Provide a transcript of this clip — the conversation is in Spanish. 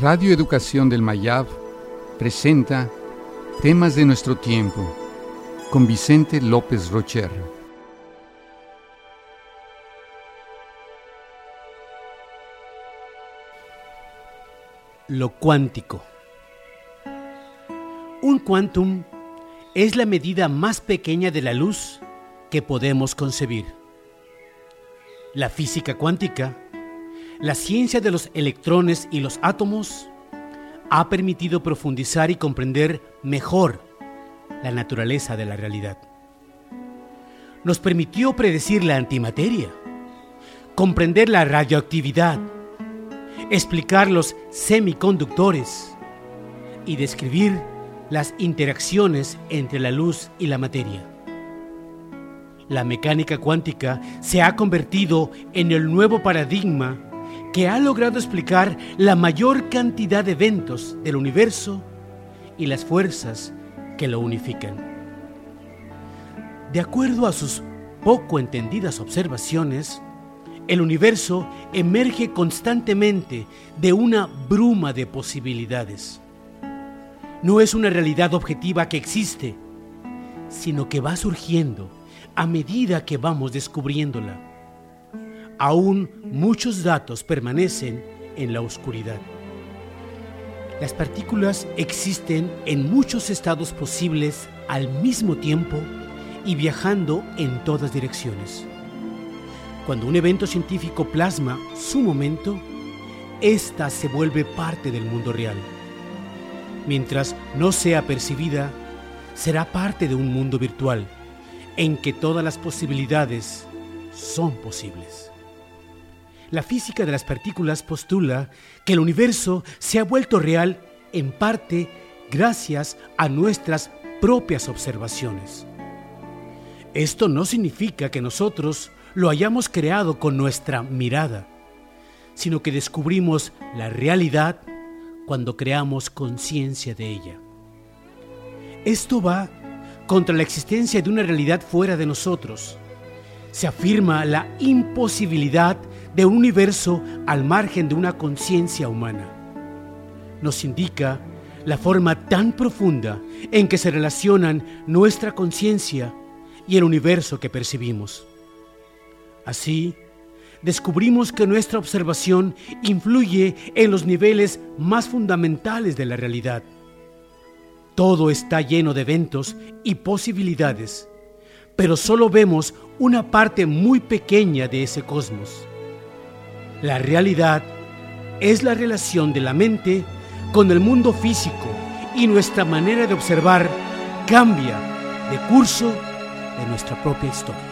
Radio Educación del Mayab presenta Temas de nuestro tiempo con Vicente López Rocher. Lo cuántico. Un quantum es la medida más pequeña de la luz que podemos concebir. La física cuántica, la ciencia de los electrones y los átomos, ha permitido profundizar y comprender mejor la naturaleza de la realidad. Nos permitió predecir la antimateria, comprender la radioactividad, explicar los semiconductores y describir las interacciones entre la luz y la materia. La mecánica cuántica se ha convertido en el nuevo paradigma que ha logrado explicar la mayor cantidad de eventos del universo y las fuerzas que lo unifican. De acuerdo a sus poco entendidas observaciones, el universo emerge constantemente de una bruma de posibilidades. No es una realidad objetiva que existe, sino que va surgiendo a medida que vamos descubriéndola. Aún muchos datos permanecen en la oscuridad. Las partículas existen en muchos estados posibles al mismo tiempo y viajando en todas direcciones. Cuando un evento científico plasma su momento, ésta se vuelve parte del mundo real. Mientras no sea percibida, será parte de un mundo virtual en que todas las posibilidades son posibles. La física de las partículas postula que el universo se ha vuelto real en parte gracias a nuestras propias observaciones. Esto no significa que nosotros lo hayamos creado con nuestra mirada, sino que descubrimos la realidad cuando creamos conciencia de ella. Esto va contra la existencia de una realidad fuera de nosotros. Se afirma la imposibilidad de un universo al margen de una conciencia humana. Nos indica la forma tan profunda en que se relacionan nuestra conciencia y el universo que percibimos. Así, descubrimos que nuestra observación influye en los niveles más fundamentales de la realidad. Todo está lleno de eventos y posibilidades, pero solo vemos una parte muy pequeña de ese cosmos. La realidad es la relación de la mente con el mundo físico y nuestra manera de observar cambia de curso de nuestra propia historia.